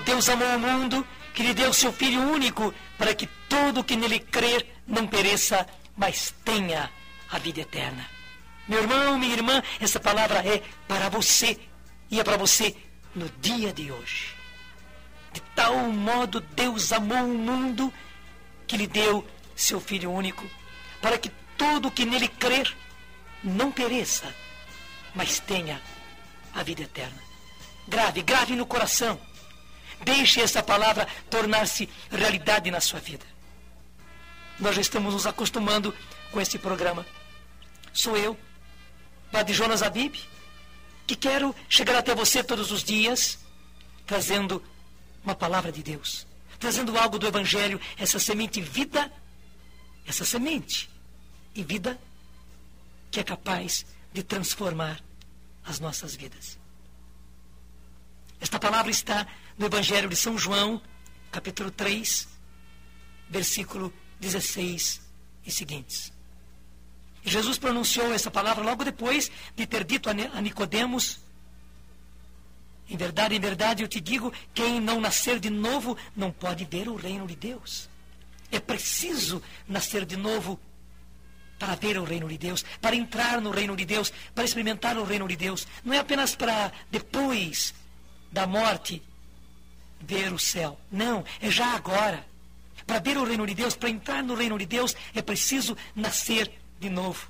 Deus amou o mundo que lhe deu seu Filho único para que todo que nele crer não pereça, mas tenha a vida eterna. Meu irmão, minha irmã, essa palavra é para você e é para você no dia de hoje. De tal modo Deus amou o mundo que lhe deu seu Filho único, para que todo que nele crer não pereça, mas tenha a vida eterna. Grave, grave no coração. Deixe essa palavra tornar-se realidade na sua vida. Nós já estamos nos acostumando com esse programa. Sou eu, Padre Jonas Abib, que quero chegar até você todos os dias, trazendo uma palavra de Deus, trazendo algo do Evangelho, essa semente vida, essa semente e vida que é capaz de transformar as nossas vidas. Esta palavra está no Evangelho de São João, capítulo 3, versículo 16 e seguintes. Jesus pronunciou essa palavra logo depois de ter dito a Nicodemos: Em verdade, em verdade, eu te digo, quem não nascer de novo não pode ver o reino de Deus. É preciso nascer de novo para ver o reino de Deus, para entrar no reino de Deus, para experimentar o reino de Deus. Não é apenas para depois da morte ver o céu. Não, é já agora. Para ver o reino de Deus, para entrar no reino de Deus, é preciso nascer de novo.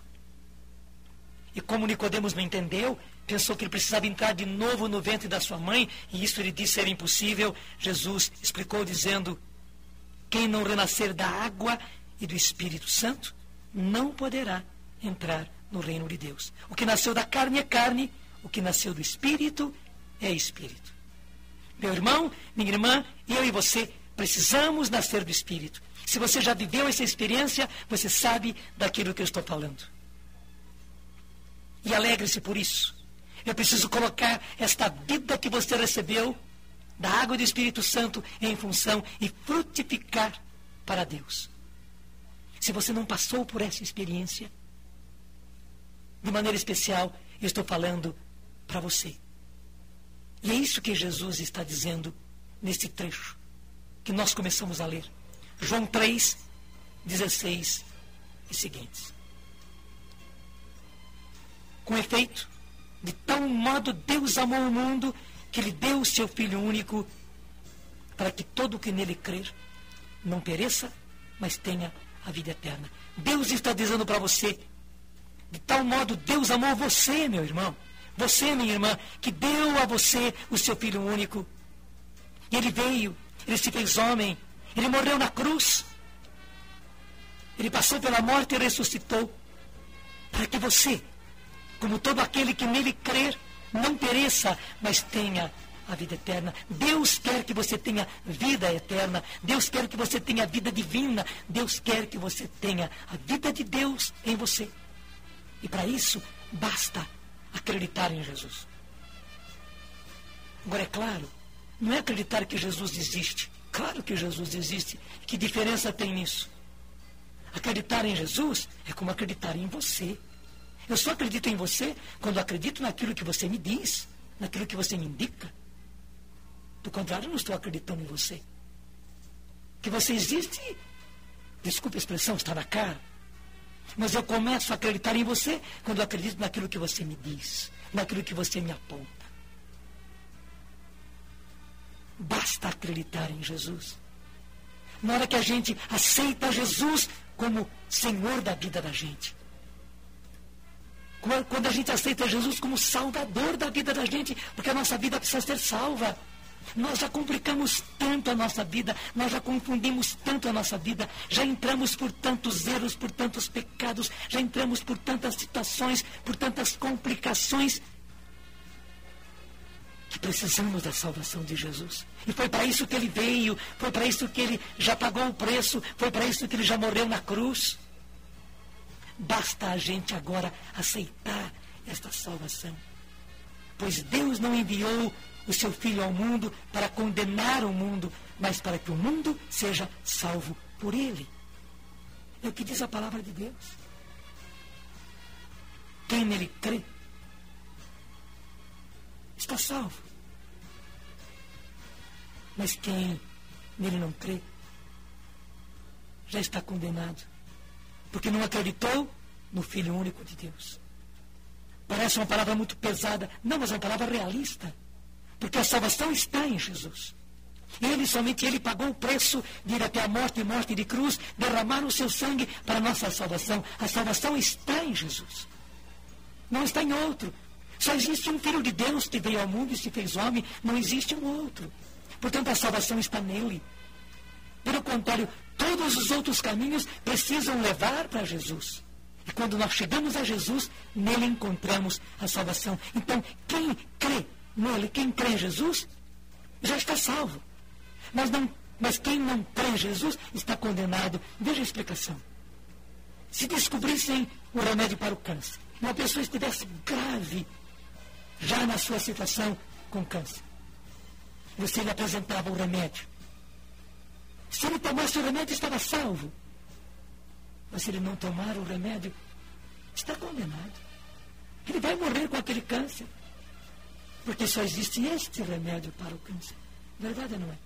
E como Nicodemos não entendeu, pensou que ele precisava entrar de novo no ventre da sua mãe, e isso ele disse ser impossível, Jesus explicou dizendo: Quem não renascer da água e do Espírito Santo, não poderá entrar no reino de Deus. O que nasceu da carne é carne, o que nasceu do Espírito é Espírito. Meu irmão, minha irmã, eu e você precisamos nascer do Espírito. Se você já viveu essa experiência, você sabe daquilo que eu estou falando. E alegre-se por isso. Eu preciso colocar esta vida que você recebeu da água do Espírito Santo em função e frutificar para Deus. Se você não passou por essa experiência, de maneira especial, eu estou falando para você. E é isso que Jesus está dizendo nesse trecho que nós começamos a ler. João 3, 16 e seguintes. Com efeito, de tal modo Deus amou o mundo que lhe deu o seu Filho único, para que todo o que nele crer não pereça, mas tenha a vida eterna. Deus está dizendo para você, de tal modo Deus amou você, meu irmão você, minha irmã, que deu a você o seu filho único. E ele veio, ele se fez homem, ele morreu na cruz. Ele passou pela morte e ressuscitou. Para que você, como todo aquele que nele crer, não pereça, mas tenha a vida eterna. Deus quer que você tenha vida eterna. Deus quer que você tenha vida divina. Deus quer que você tenha a vida de Deus em você. E para isso, basta acreditar em Jesus. Agora, é claro, não é acreditar que Jesus existe. Claro que Jesus existe. Que diferença tem nisso? Acreditar em Jesus é como acreditar em você. Eu só acredito em você quando acredito naquilo que você me diz, naquilo que você me indica. Do contrário, não estou acreditando em você. Que você existe, desculpe a expressão, está na cara. Mas eu começo a acreditar em você quando eu acredito naquilo que você me diz, naquilo que você me aponta. Basta acreditar em Jesus. Na hora que a gente aceita Jesus como Senhor da vida da gente. Quando a gente aceita Jesus como Salvador da vida da gente, porque a nossa vida precisa ser salva. Nós já complicamos tanto a nossa vida, nós já confundimos tanto a nossa vida, já entramos por tantos erros, por tantos pecados, já entramos por tantas situações, por tantas complicações, que precisamos da salvação de Jesus. E foi para isso que ele veio, foi para isso que ele já pagou o preço, foi para isso que ele já morreu na cruz. Basta a gente agora aceitar esta salvação. Pois Deus não enviou o seu Filho ao mundo para condenar o mundo, mas para que o mundo seja salvo por ele. É o que diz a palavra de Deus. Quem nele crê está salvo. Mas quem nele não crê, já está condenado, porque não acreditou no Filho único de Deus. Parece uma palavra muito pesada, não, mas é uma palavra realista, porque a salvação está em Jesus. Ele, somente Ele, pagou o preço de ir até a morte e morte de cruz, derramar o seu sangue para a nossa salvação. A salvação está em Jesus. Não está em outro. Só existe um Filho de Deus que veio ao mundo e se fez homem, não existe um outro. Portanto, a salvação está nele. Pelo contrário, todos os outros caminhos precisam levar para Jesus. E quando nós chegamos a Jesus, nele encontramos a salvação. Então, quem crê nele, quem crê em Jesus, já está salvo. Mas, não, mas quem não crê em Jesus está condenado. Veja a explicação. Se descobrissem o remédio para o câncer, uma pessoa estivesse grave, já na sua situação com câncer, você lhe apresentava o remédio. Se ele tomasse o remédio, estava salvo. Mas se ele não tomar o remédio, está condenado. Ele vai morrer com aquele câncer. Porque só existe este remédio para o câncer. Verdade não é?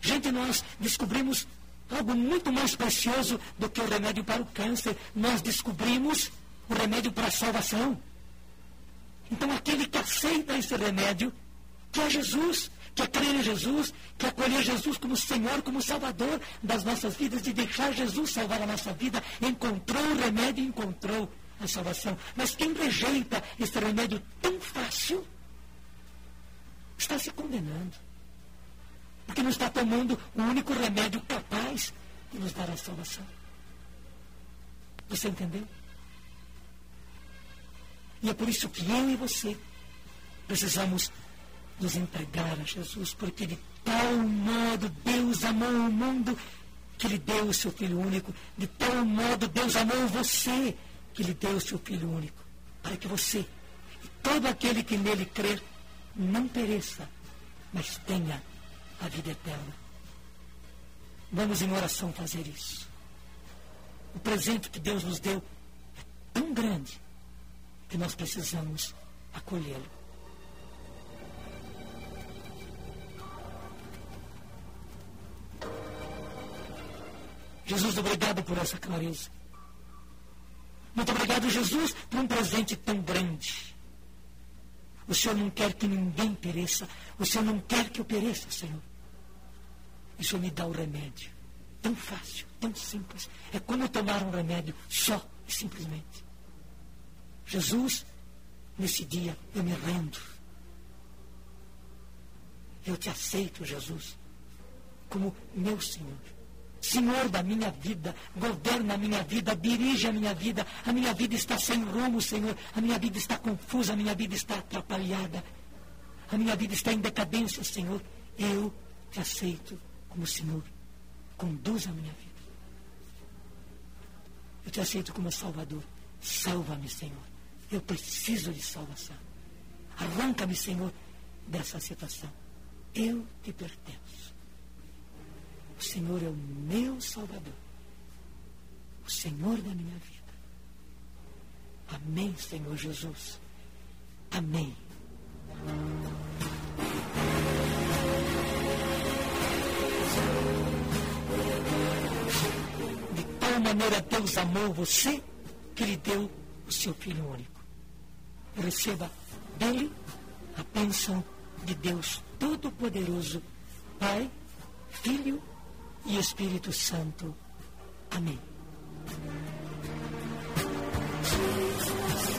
Gente, nós descobrimos algo muito mais precioso do que o remédio para o câncer. Nós descobrimos o remédio para a salvação. Então, aquele que aceita esse remédio que é Jesus, que crer em Jesus, que acolher Jesus como Senhor, como Salvador das nossas vidas, de deixar Jesus salvar a nossa vida, encontrou o remédio encontrou a salvação. Mas quem rejeita esse remédio tão fácil, está se condenando. Porque não está tomando o único remédio capaz de nos dar a salvação. Você entendeu? E é por isso que eu e você precisamos nos entregar a Jesus, porque de tal modo Deus amou o mundo que lhe deu o seu Filho único. De tal modo Deus amou você que lhe deu o seu Filho único. Para que você e todo aquele que nele crer não pereça, mas tenha a vida eterna. Vamos em oração fazer isso. O presente que Deus nos deu é tão grande que nós precisamos acolhê-lo. Jesus, obrigado por essa clareza. Muito obrigado, Jesus, por um presente tão grande. O Senhor não quer que ninguém pereça. O Senhor não quer que eu pereça, Senhor. O Senhor me dá o remédio. Tão fácil, tão simples. É como tomar um remédio só e simplesmente. Jesus, nesse dia eu me rendo. Eu te aceito, Jesus, como meu Senhor. Senhor da minha vida, governa a minha vida, dirige a minha vida. A minha vida está sem rumo, Senhor. A minha vida está confusa, a minha vida está atrapalhada. A minha vida está em decadência, Senhor. Eu te aceito como Senhor. Conduz a minha vida. Eu te aceito como Salvador. Salva-me, Senhor. Eu preciso de salvação. Arranca-me, Senhor, dessa situação. Eu te pertenço. O Senhor é o meu Salvador. O Senhor da minha vida. Amém, Senhor Jesus. Amém. De tal maneira Deus amou você que lhe deu o seu Filho único. Receba dele a bênção de Deus Todo-Poderoso, Pai, Filho e e Espírito Santo. Amém. Jesus,